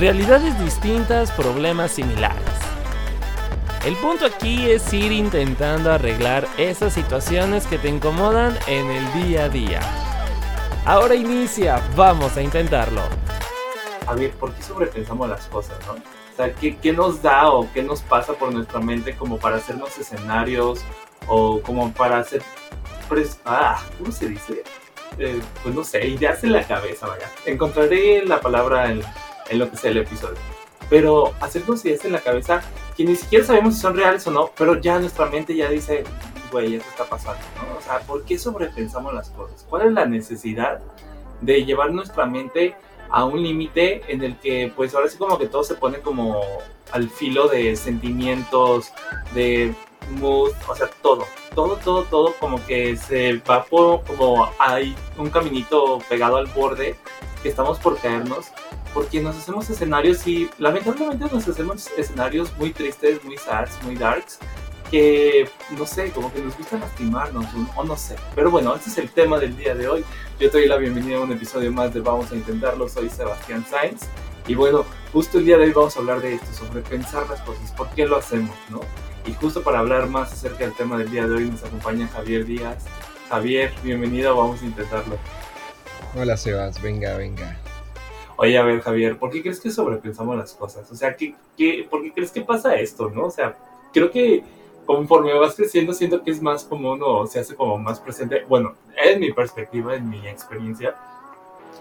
realidades distintas, problemas similares. El punto aquí es ir intentando arreglar esas situaciones que te incomodan en el día a día. Ahora inicia, vamos a intentarlo. A ver, ¿por qué sobrepensamos las cosas, no? O sea, ¿qué, ¿qué, nos da o qué nos pasa por nuestra mente como para hacernos escenarios o como para hacer... Ah, ¿cómo se dice? Eh, pues no sé, ideas en la cabeza, vaya. Encontraré la palabra en, en lo que sea el episodio. Pero hacernos ideas en la cabeza que ni siquiera sabemos si son reales o no, pero ya nuestra mente ya dice, güey, esto está pasando, ¿no? O sea, ¿por qué sobrepensamos las cosas? ¿Cuál es la necesidad de llevar nuestra mente a un límite en el que, pues ahora sí como que todo se pone como al filo de sentimientos, de mood, o sea, todo, todo, todo, todo como que se va por, como hay un caminito pegado al borde que estamos por caernos porque nos hacemos escenarios y lamentablemente nos hacemos escenarios muy tristes, muy sads, muy darks, que no sé, como que nos gusta lastimarnos o no sé. Pero bueno, ese es el tema del día de hoy. Yo te doy la bienvenida a un episodio más de Vamos a Intentarlo. Soy Sebastián Sainz. Y bueno, justo el día de hoy vamos a hablar de esto, sobre pensar las cosas, por qué lo hacemos, ¿no? Y justo para hablar más acerca del tema del día de hoy nos acompaña Javier Díaz. Javier, bienvenido, vamos a intentarlo. Hola Sebas, venga, venga. Oye, a ver, Javier, ¿por qué crees que sobrepensamos las cosas? O sea, ¿qué, qué, por qué crees que pasa esto, no? O sea, creo que conforme vas creciendo, siento que es más común o se hace como más presente. Bueno, en mi perspectiva, en mi experiencia,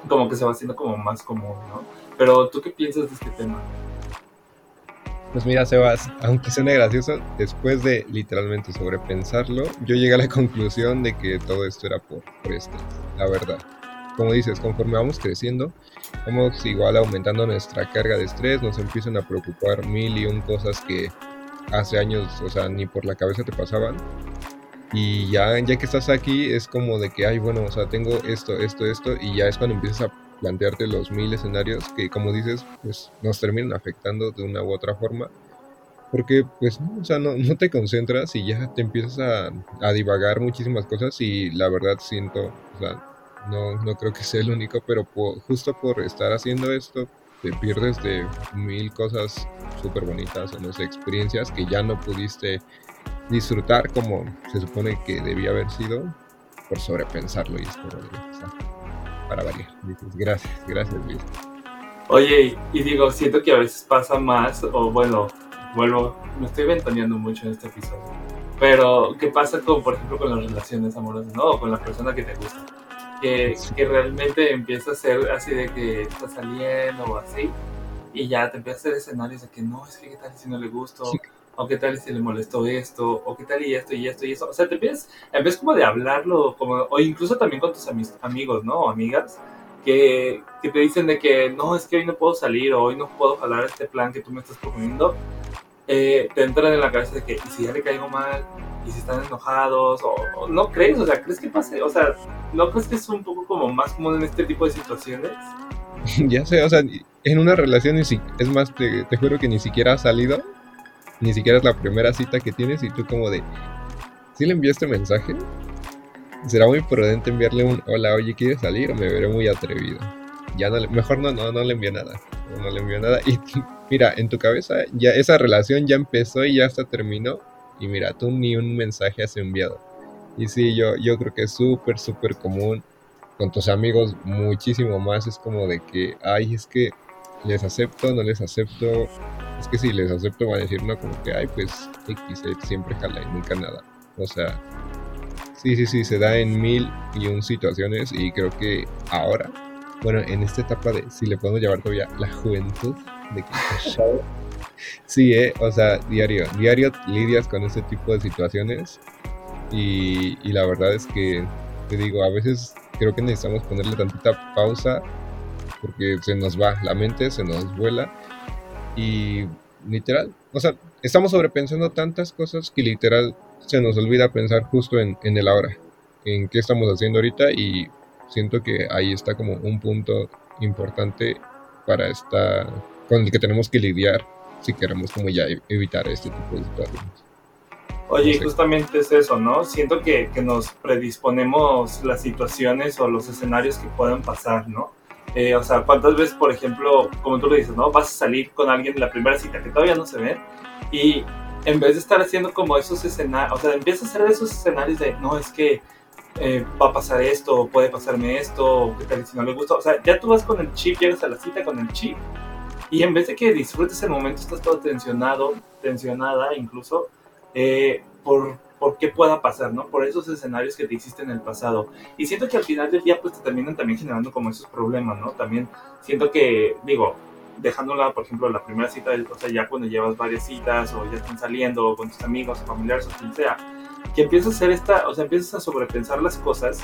como que se va haciendo como más común, ¿no? Pero, ¿tú qué piensas de este tema? Pues mira, Sebas, aunque suene gracioso, después de literalmente sobrepensarlo, yo llegué a la conclusión de que todo esto era por, por estrés, la verdad. Como dices, conforme vamos creciendo, vamos igual aumentando nuestra carga de estrés, nos empiezan a preocupar mil y un cosas que hace años, o sea, ni por la cabeza te pasaban. Y ya, ya que estás aquí, es como de que, ay, bueno, o sea, tengo esto, esto, esto, y ya es cuando empiezas a plantearte los mil escenarios que, como dices, pues nos terminan afectando de una u otra forma. Porque, pues, o sea, no, no te concentras y ya te empiezas a, a divagar muchísimas cosas y la verdad siento, o sea, no, no creo que sea el único, pero justo por estar haciendo esto, te pierdes de mil cosas súper bonitas, o no experiencias que ya no pudiste disfrutar como se supone que debía haber sido por sobrepensarlo y es para variar. gracias, gracias Luis. Oye, y digo, siento que a veces pasa más, o bueno, vuelvo, me estoy ventaneando mucho en este episodio, pero ¿qué pasa con, por ejemplo, con las relaciones amorosas, no? O con la persona que te gusta que, que, realmente empieza a ser así de que está saliendo o así, y ya te empieza a hacer escenarios de que no, es que qué tal si no le gustó, o qué tal si le molestó esto, o qué tal y esto y esto y eso. O sea, te empiezas, en vez como de hablarlo, como, o incluso también con tus amigos, ¿no? O amigas, que, que, te dicen de que no, es que hoy no puedo salir, o hoy no puedo jalar este plan que tú me estás proponiendo, eh, te entran en la cabeza de que, ¿y si ya le caigo mal? ¿Y si están enojados? O, no crees? O sea, ¿crees que pase? O sea, ¿no crees que es un poco como más común en este tipo de situaciones? ya sé, o sea, en una relación, es más, te, te juro que ni siquiera ha salido, ni siquiera es la primera cita que tienes y tú como de, ¿sí le enviaste mensaje? Será muy prudente enviarle un hola, oye, ¿quieres salir? O me veré muy atrevido. Ya no mejor no, no, no le envío nada. No le envío nada. Y mira, en tu cabeza ya esa relación ya empezó y ya hasta terminó. Y mira, tú ni un mensaje has enviado. Y sí, yo, yo creo que es súper, súper común. Con tus amigos muchísimo más. Es como de que, ay, es que les acepto, no les acepto. Es que si les acepto van a decir, no, como que, ay, pues X, siempre jala y nunca nada. O sea, sí, sí, sí, se da en mil y un situaciones. Y creo que ahora, bueno, en esta etapa de, si le podemos llamar todavía la juventud, de que sí, eh, o sea, diario, diario lidias con ese tipo de situaciones y, la verdad es que, te digo, a veces creo que necesitamos ponerle tantita pausa porque se nos va, la mente se nos vuela y literal, o sea, estamos sobrepensando tantas cosas que literal se nos olvida pensar justo en, en el ahora, en qué estamos haciendo ahorita y siento que ahí está como un punto importante para esta con el que tenemos que lidiar si queremos como ya evitar este tipo de situaciones. Oye, justamente es eso, ¿no? Siento que, que, nos predisponemos las situaciones o los escenarios que puedan pasar, ¿no? Eh, o sea, ¿cuántas veces, por ejemplo, como tú lo dices, ¿no? Vas a salir con alguien en la primera cita que todavía no se ven y en vez de estar haciendo como esos escenarios, o sea, empieza a hacer esos escenarios de, no, es que eh, va a pasar esto, o puede pasarme esto, o qué tal si no le gusta. O sea, ya tú vas con el chip, llegas a la cita con el chip, y en vez de que disfrutes el momento, estás todo tensionado, tensionada incluso, eh, por, por qué pueda pasar, ¿no? Por esos escenarios que te hiciste en el pasado. Y siento que al final del día, pues te terminan también generando como esos problemas, ¿no? También siento que, digo, dejándola, por ejemplo, la primera cita, o sea, ya cuando llevas varias citas o ya están saliendo con tus amigos o familiares o quien sea, que empiezas a hacer esta, o sea, empiezas a sobrepensar las cosas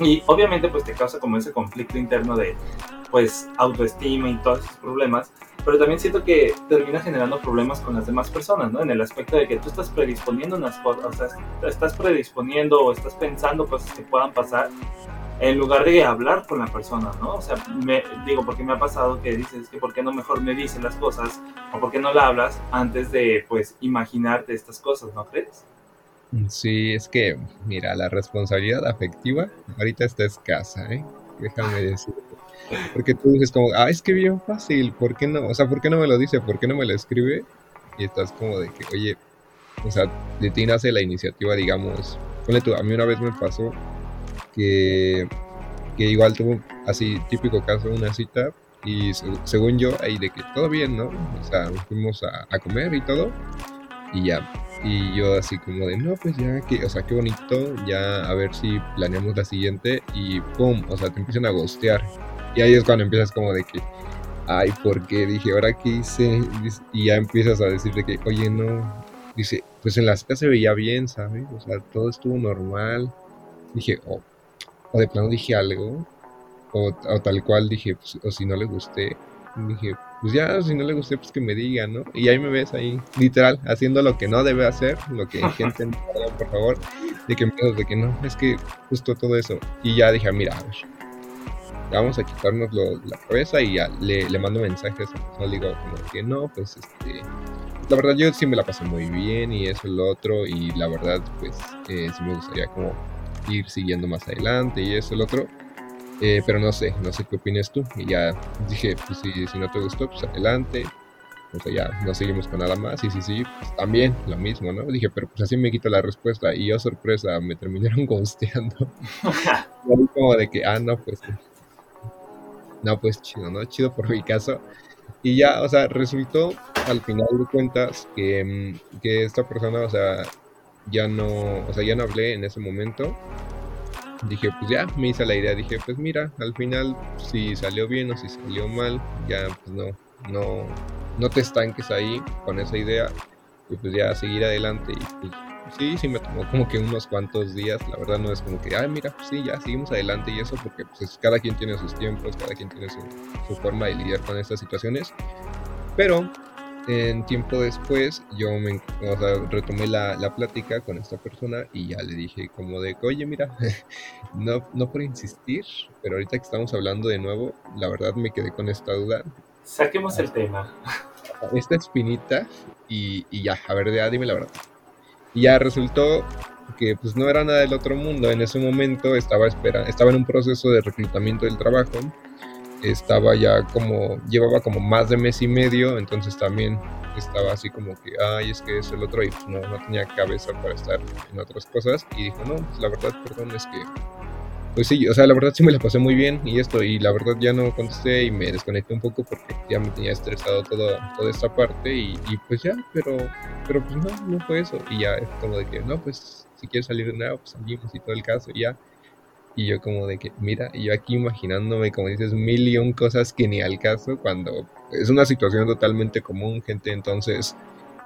y obviamente pues te causa como ese conflicto interno de pues autoestima y todos esos problemas, pero también siento que termina generando problemas con las demás personas, ¿no? En el aspecto de que tú estás predisponiendo unas cosas, o sea, estás predisponiendo o estás pensando cosas que puedan pasar en lugar de hablar con la persona, ¿no? O sea, me, digo, porque me ha pasado que dices que por qué no mejor me dicen las cosas o por qué no la hablas antes de, pues, imaginarte estas cosas, ¿no crees? Sí, es que, mira, la responsabilidad afectiva ahorita está escasa, ¿eh? Déjame decir. Porque tú dices como, ah, es que bien fácil, ¿por qué no? O sea, ¿por qué no me lo dice? ¿Por qué no me lo escribe? Y estás como de que, oye, o sea, de ti nace la iniciativa, digamos. Ponle tú, a mí una vez me pasó que, que igual tuvo así típico caso una cita y según yo ahí de que todo bien, ¿no? O sea, fuimos a, a, comer y todo y ya. Y yo así como de, no, pues ya, que, o sea, qué bonito, ya a ver si planeamos la siguiente y ¡pum! O sea, te empiezan a gostear. Y ahí es cuando empiezas como de que, ay, ¿por qué? Dije, ¿ahora qué hice? Y ya empiezas a decir de que, oye, no. Dice, pues en la cita se veía bien, ¿sabes? O sea, todo estuvo normal. Dije, oh, o de plano dije algo, o, tal cual dije, pues, o si no le gusté, dije, pues ya, si no le gusté, pues que me diga, ¿no? Y ahí me ves ahí, literal, haciendo lo que no debe hacer, lo que gente, por favor, de que empiezas de que no, es que justo todo eso. Y ya dije, mira, a ver, vamos a quitarnos la cabeza y ya le, le mando mensajes a le digo como que no, pues este, la verdad yo sí me la pasé muy bien y eso lo otro, y la verdad, pues eh, sí me gustaría como ir siguiendo más adelante y eso, el otro. Eh, pero no sé, no sé qué opinas tú. Y ya dije, pues si, si no te gustó, pues adelante. O sea, ya no seguimos con nada más. Y sí, sí, pues también lo mismo, ¿no? Dije, pero pues así me quito la respuesta. Y yo, sorpresa, me terminaron ghosteando. como de que, ah, no, pues. No, pues chido, ¿no? Chido por mi caso. Y ya, o sea, resultó al final de cuentas que, mm, que esta persona, o sea, ya no, o sea, ya no hablé en ese momento. Dije, pues ya, me hice la idea, dije, pues mira, al final, si salió bien o si salió mal, ya, pues no, no, no te estanques ahí con esa idea, y pues ya seguir adelante. Y pues sí, sí me tomó como que unos cuantos días, la verdad no es como que, ay, mira, pues sí, ya seguimos adelante y eso, porque pues cada quien tiene sus tiempos, cada quien tiene su, su forma de lidiar con estas situaciones. Pero en tiempo después yo me, o sea, retomé la, la, plática con esta persona y ya le dije como de oye, mira, no, no por insistir, pero ahorita que estamos hablando de nuevo, la verdad me quedé con esta duda. Saquemos el tema. Esta espinita y, y ya, a ver, ya dime la verdad. Y ya resultó que pues no era nada del otro mundo. En ese momento estaba, espera, estaba en un proceso de reclutamiento del trabajo estaba ya como, llevaba como más de mes y medio, entonces también estaba así como que, ay, es que es el otro y pues no, no tenía cabeza para estar en otras cosas y dijo, no, pues la verdad, perdón, es que, pues sí, o sea, la verdad sí me la pasé muy bien y esto, y la verdad ya no contesté y me desconecté un poco porque ya me tenía estresado todo, toda esta parte y, pues ya, pero, pero pues no, no fue eso y ya como de que, no, pues si quieres salir de nuevo, pues salimos y todo el caso y ya y yo como de que, mira, yo aquí imaginándome, como dices, mil y un cosas que ni al caso, cuando es una situación totalmente común, gente. Entonces,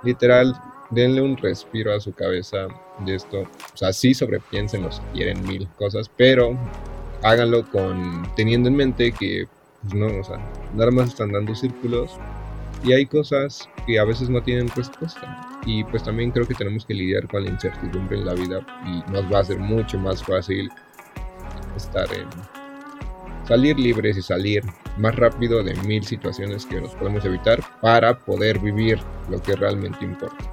literal, denle un respiro a su cabeza de esto. O sea, sí sobrepiénsenlo si quieren mil cosas, pero háganlo con teniendo en mente que, pues no, o sea, nada más están dando círculos y hay cosas que a veces no tienen respuesta. Y pues también creo que tenemos que lidiar con la incertidumbre en la vida y nos va a ser mucho más fácil estar en salir libres y salir más rápido de mil situaciones que nos podemos evitar para poder vivir lo que realmente importa.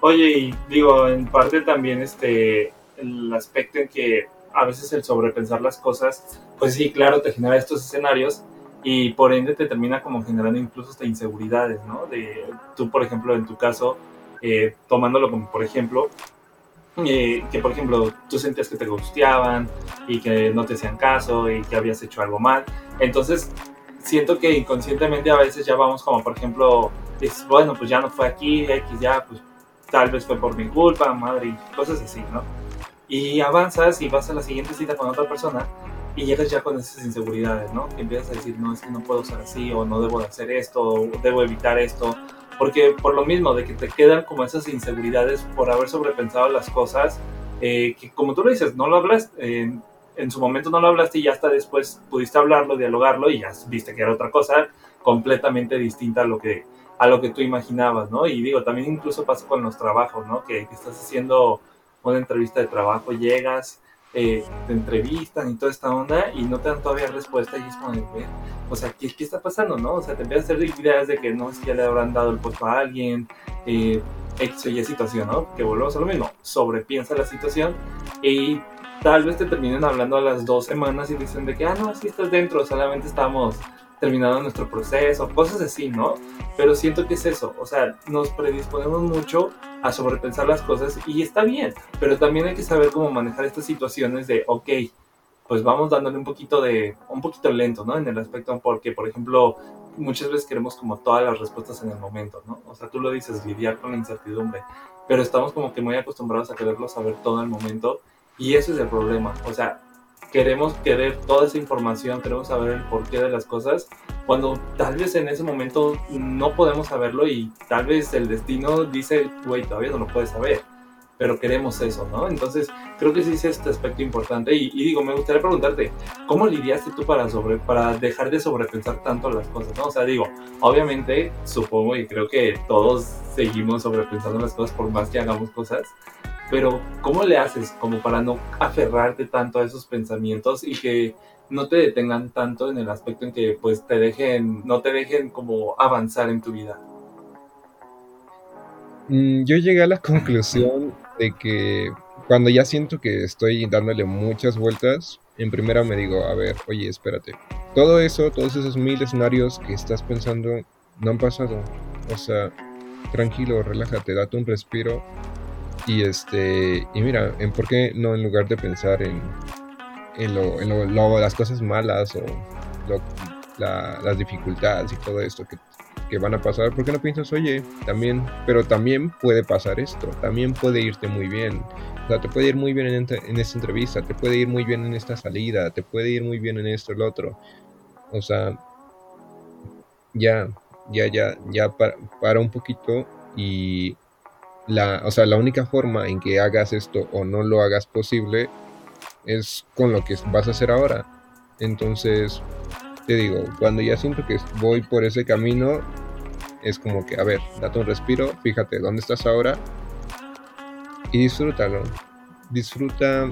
Oye, y digo, en parte también este el aspecto en que a veces el sobrepensar las cosas, pues sí, claro, te genera estos escenarios y por ende te termina como generando incluso hasta inseguridades, ¿no? De tú, por ejemplo, en tu caso, eh, tomándolo como por ejemplo, eh, que por ejemplo tú sentías que te gusteaban y que no te hacían caso y que habías hecho algo mal. Entonces, siento que inconscientemente a veces ya vamos como por ejemplo, es, bueno, pues ya no fue aquí, X ya, pues tal vez fue por mi culpa, madre, y cosas así, ¿no? Y avanzas y vas a la siguiente cita con otra persona y llegas ya con esas inseguridades, ¿no? Que empiezas a decir, no, es que no puedo ser así, o no debo de hacer esto, o debo evitar esto, porque por lo mismo, de que te quedan como esas inseguridades por haber sobrepensado las cosas, eh, que como tú lo dices, no lo hablaste, en su momento no lo hablaste y ya hasta después pudiste hablarlo, dialogarlo y ya viste que era otra cosa completamente distinta a lo que, a lo que tú imaginabas, ¿no? Y digo, también incluso pasa con los trabajos, ¿no? Que, que estás haciendo una entrevista de trabajo, llegas eh, te entrevistan y toda esta onda y no te dan todavía respuesta y es como de, o sea, ¿qué, ¿qué, está pasando, no? O sea, te empiezas a hacer ideas de que no es que ya le habrán dado el puesto a alguien, eh, X o Y situación, ¿no? Que volvemos a lo mismo, sobrepiensa la situación y tal vez te terminen hablando a las dos semanas y dicen de que, ah, no, así estás dentro, solamente estamos terminando nuestro proceso, cosas así, ¿no? Pero siento que es eso, o sea, nos predisponemos mucho a sobrepensar las cosas y está bien, pero también hay que saber cómo manejar estas situaciones de, ok, pues vamos dándole un poquito de, un poquito lento, ¿no? En el aspecto, porque, por ejemplo, muchas veces queremos como todas las respuestas en el momento, ¿no? O sea, tú lo dices, lidiar con la incertidumbre, pero estamos como que muy acostumbrados a quererlo saber todo en el momento y eso es el problema, o sea, queremos querer toda esa información, queremos saber el porqué de las cosas, cuando tal vez en ese momento no podemos saberlo y tal vez el destino dice, güey, todavía no lo puedes saber, pero queremos eso, ¿no? Entonces, creo que sí es este aspecto importante y, digo, me gustaría preguntarte, ¿cómo lidiaste tú para, sobre, para dejar de sobrepensar tanto las cosas, ¿no? O sea, digo, obviamente, supongo y creo que todos seguimos sobrepensando las cosas por más que hagamos cosas, pero ¿cómo le haces como para no aferrarte tanto a esos pensamientos y que no te detengan tanto en el aspecto en que pues te dejen, no te dejen como avanzar en tu vida? Mm, yo llegué a la conclusión de que cuando ya siento que estoy dándole muchas vueltas, en primera me digo, a ver, oye, espérate. Todo eso, todos esos mil escenarios que estás pensando no han pasado. O sea, tranquilo, relájate, date un respiro y este, y mira, en por qué no en lugar de pensar en, en, lo, en lo, las cosas malas o las dificultades y todo esto que, que, van a pasar, ¿por qué no piensas, oye, también, pero también puede pasar esto, también puede irte muy bien. O sea, te puede ir muy bien en, en esta entrevista, te puede ir muy bien en esta salida, te puede ir muy bien en esto, el otro. O sea, ya, ya, ya, ya para, para un poquito y la, o sea, la única forma en que hagas esto o no lo hagas posible es con lo que vas a hacer ahora. Entonces, te digo, cuando ya siento que voy por ese camino, es como que, a ver, date un respiro, fíjate dónde estás ahora y disfrútalo. Disfruta,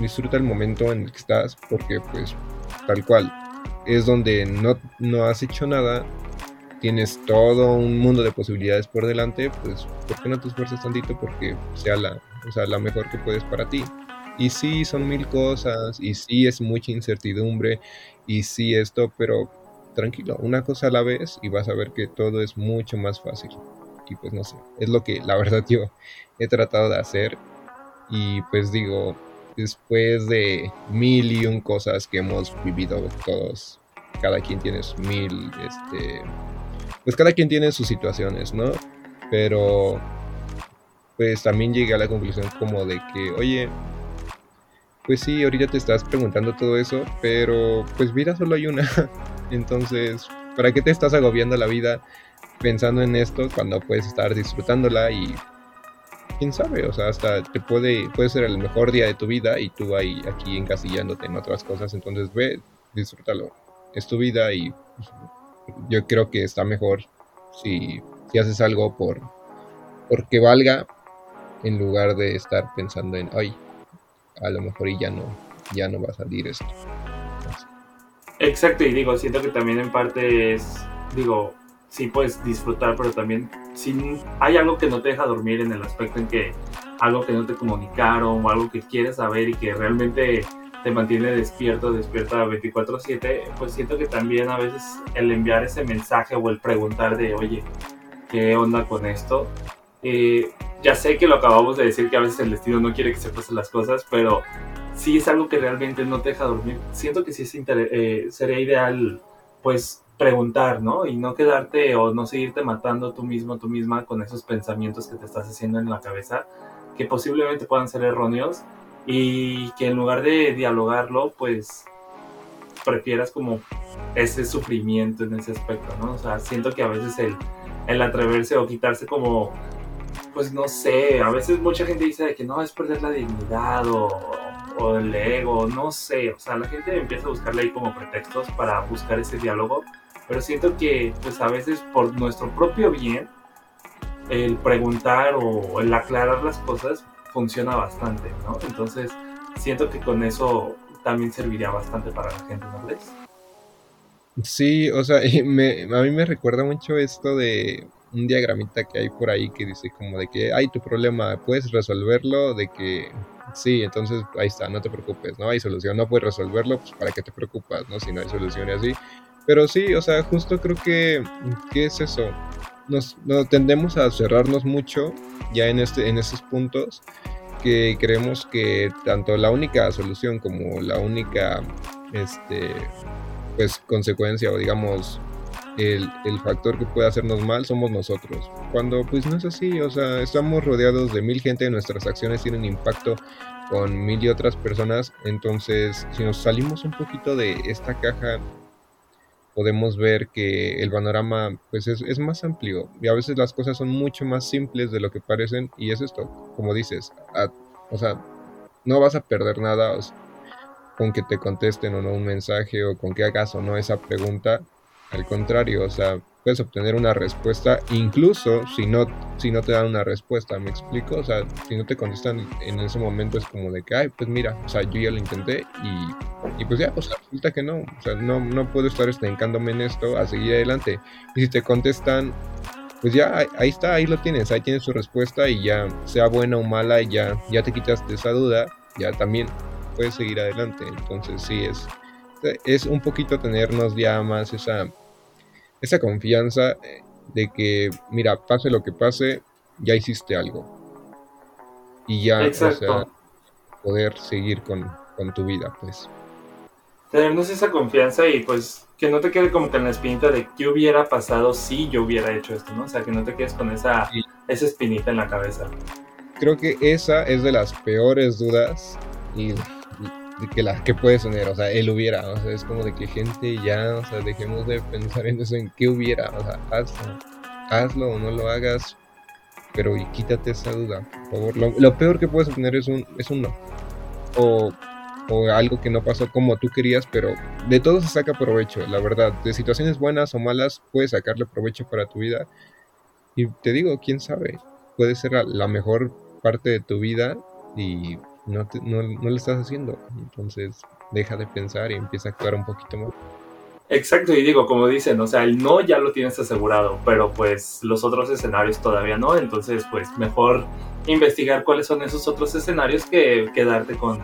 disfruta el momento en el que estás, porque pues tal cual, es donde no, no has hecho nada tienes todo un mundo de posibilidades por delante, pues ¿por qué no te esfuerzas tantito porque sea la, o sea, la mejor que puedes para ti? Y sí, son mil cosas, y sí es mucha incertidumbre, y sí esto, pero tranquilo, una cosa a la vez y vas a ver que todo es mucho más fácil. Y pues no sé, es lo que la verdad yo he tratado de hacer. Y pues digo, después de mil y un cosas que hemos vivido todos, cada quien tiene mil, este, pues cada quien tiene sus situaciones, ¿no? Pero pues también llegué a la conclusión como de que, oye, pues sí, ahorita te estás preguntando todo eso, pero pues vida solo hay una. Entonces, ¿para qué te estás agobiando la vida pensando en esto cuando puedes estar disfrutándola y quién sabe, o sea, hasta te puede puede ser el mejor día de tu vida y tú ahí aquí encasillándote en otras cosas, entonces ve, disfrútalo. Es tu vida y pues, yo creo que está mejor si, si haces algo por porque valga en lugar de estar pensando en ay a lo mejor y ya no ya no va a salir esto exacto y digo siento que también en parte es digo sí puedes disfrutar pero también si hay algo que no te deja dormir en el aspecto en que algo que no te comunicaron o algo que quieres saber y que realmente te mantiene despierto, despierta 24/7, pues siento que también a veces el enviar ese mensaje o el preguntar de, oye, ¿qué onda con esto? Eh, ya sé que lo acabamos de decir que a veces el destino no quiere que se pasen las cosas, pero sí es algo que realmente no te deja dormir. Siento que sí eh, sería ideal, pues, preguntar, ¿no? Y no quedarte o no seguirte matando tú mismo, tú misma con esos pensamientos que te estás haciendo en la cabeza, que posiblemente puedan ser erróneos y que en lugar de dialogarlo, pues prefieras como ese sufrimiento en ese aspecto, ¿no? O sea, siento que a veces el, el atreverse o quitarse como, pues no sé, a veces mucha gente dice que no, es perder la dignidad o, o el ego, no sé, o sea, la gente empieza a buscarle ahí como pretextos para buscar ese diálogo, pero siento que pues a veces por nuestro propio bien, el preguntar o el aclarar las cosas funciona bastante, ¿no? Entonces, siento que con eso también serviría bastante para la gente, ¿no crees? Sí, o sea, me, a mí me recuerda mucho esto de un diagramita que hay por ahí que dice como de que hay tu problema, puedes resolverlo, de que sí, entonces ahí está, no te preocupes, no hay solución, no puedes resolverlo, pues para qué te preocupas, ¿no? Si no hay solución y así. Pero sí, o sea, justo creo que, ¿qué es eso? Nos, tendemos a cerrarnos mucho ya en, este, en estos puntos que creemos que tanto la única solución como la única este, pues, consecuencia o digamos el, el, factor que puede hacernos mal somos nosotros. Cuando pues no es así, o sea, estamos rodeados de mil gente, nuestras acciones tienen impacto con mil y otras personas, entonces si nos salimos un poquito de esta caja podemos ver que el panorama pues es, más amplio y a veces las cosas son mucho más simples de lo que parecen y es esto, como dices, o sea, no vas a perder nada con que te contesten o no un mensaje o con que hagas o no esa pregunta, al contrario, o sea, puedes obtener una respuesta, incluso si no, si no te dan una respuesta, ¿me explico? O sea, si no te contestan en ese momento es como de que, ay, pues mira, o sea, yo ya lo intenté y, y pues ya, pues resulta que no, o sea, no, no puedo estar estancándome en esto a seguir adelante. Y si te contestan, pues ya, ahí está, ahí lo tienes, ahí tienes tu respuesta y ya, sea buena o mala, ya, ya te quitas de esa duda, ya también puedes seguir adelante. Entonces sí, es, es un poquito tenernos ya más esa esa confianza eh, de que, mira, pase lo que pase, ya hiciste algo. Y ya, o sea, poder seguir con, tu vida, pues. Tenernos esa confianza y pues que no te quede como que en la espinita de qué hubiera pasado si yo hubiera hecho esto, ¿no? O sea, que no te quedes con esa, esa espinita en la cabeza. Creo que esa es de las peores dudas y de que la que puedes tener, o sea, él hubiera, o sea, es como de que gente ya, o sea, dejemos de pensar en eso, en qué hubiera, o sea, hazlo, hazlo o no lo hagas, pero y quítate esa duda, por favor. Lo, peor que puedes tener es un, es un no, o, o algo que no pasó como tú querías, pero de todo se saca provecho, la verdad, de situaciones buenas o malas puedes sacarle provecho para tu vida, y te digo, quién sabe, puede ser la mejor parte de tu vida y no, no, no lo estás haciendo. Entonces deja de pensar y empieza a actuar un poquito más. Exacto, y digo, como dicen, o sea, el no ya lo tienes asegurado, pero pues los otros escenarios todavía no, entonces pues mejor investigar cuáles son esos otros escenarios que quedarte con,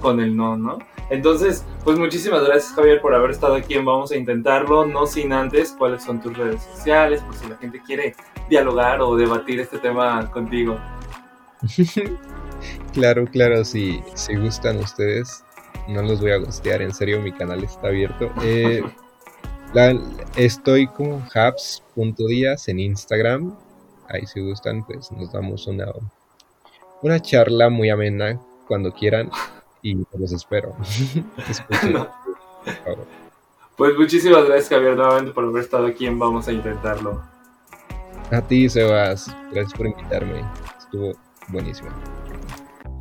con el no, ¿no? Entonces, pues muchísimas gracias Javier por haber estado aquí Vamos a Intentarlo, no sin antes cuáles son tus redes sociales, por si la gente quiere dialogar o debatir este tema contigo. Claro, claro, si, si gustan ustedes, no los voy a gostear, en serio, mi canal está abierto. Eh, estoy con habs.díaz en Instagram. Ahí si gustan, pues nos damos una, una charla muy amena cuando quieran y los espero. Pues muchísimas gracias Javier nuevamente por haber estado aquí en Vamos a Intentarlo. A ti Sebas, gracias por invitarme. Estuvo buenísimo.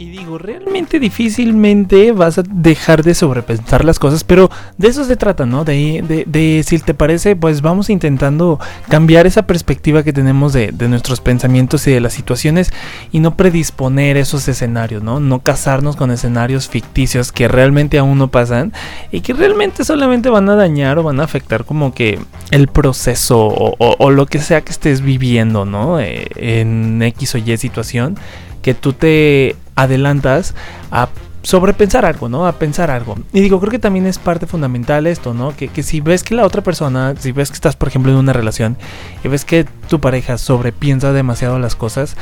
Y digo, realmente difícilmente vas a dejar de sobrepensar las cosas, pero de eso se trata, ¿no? De, si te parece, pues vamos intentando cambiar esa perspectiva que tenemos de, nuestros pensamientos y de las situaciones y no predisponer esos escenarios, ¿no? No casarnos con escenarios ficticios que realmente aún no pasan y que realmente solamente van a dañar o van a afectar como que el proceso o lo que sea que estés viviendo, ¿no? Eh, en X o Y situación que tú te adelantas a sobrepensar algo, ¿no? A pensar algo. Y digo, creo que también es parte fundamental esto, ¿no? Que, que, si ves que la otra persona, si ves que estás, por ejemplo, en una relación y ves que tu pareja sobrepiensa demasiado las cosas,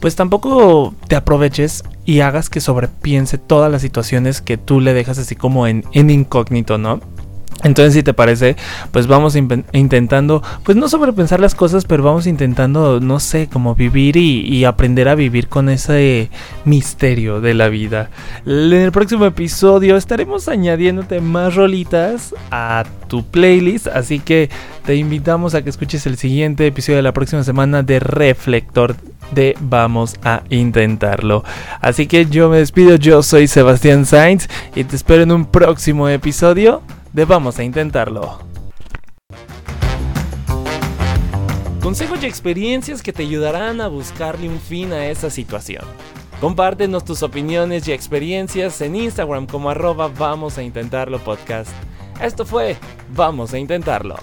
pues tampoco te aproveches y hagas que sobrepiense todas las situaciones que tú le dejas así como en, en incógnito, ¿no? Entonces, si te parece, pues vamos intentando, pues no sobrepensar las cosas, pero vamos intentando, no sé, como vivir y, aprender a vivir con ese misterio de la vida. En el próximo episodio estaremos añadiéndote más rolitas a tu playlist, así que te invitamos a que escuches el siguiente episodio de la próxima semana de Reflector de Vamos a Intentarlo. Así que yo me despido, yo soy Sebastián Sainz y te espero en un próximo episodio de Vamos a Intentarlo. Consejos y experiencias que te ayudarán a buscarle un fin a esa situación. Compártenos tus opiniones y experiencias en Instagram como arroba Vamos a Intentarlo Podcast. Esto fue Vamos a Intentarlo.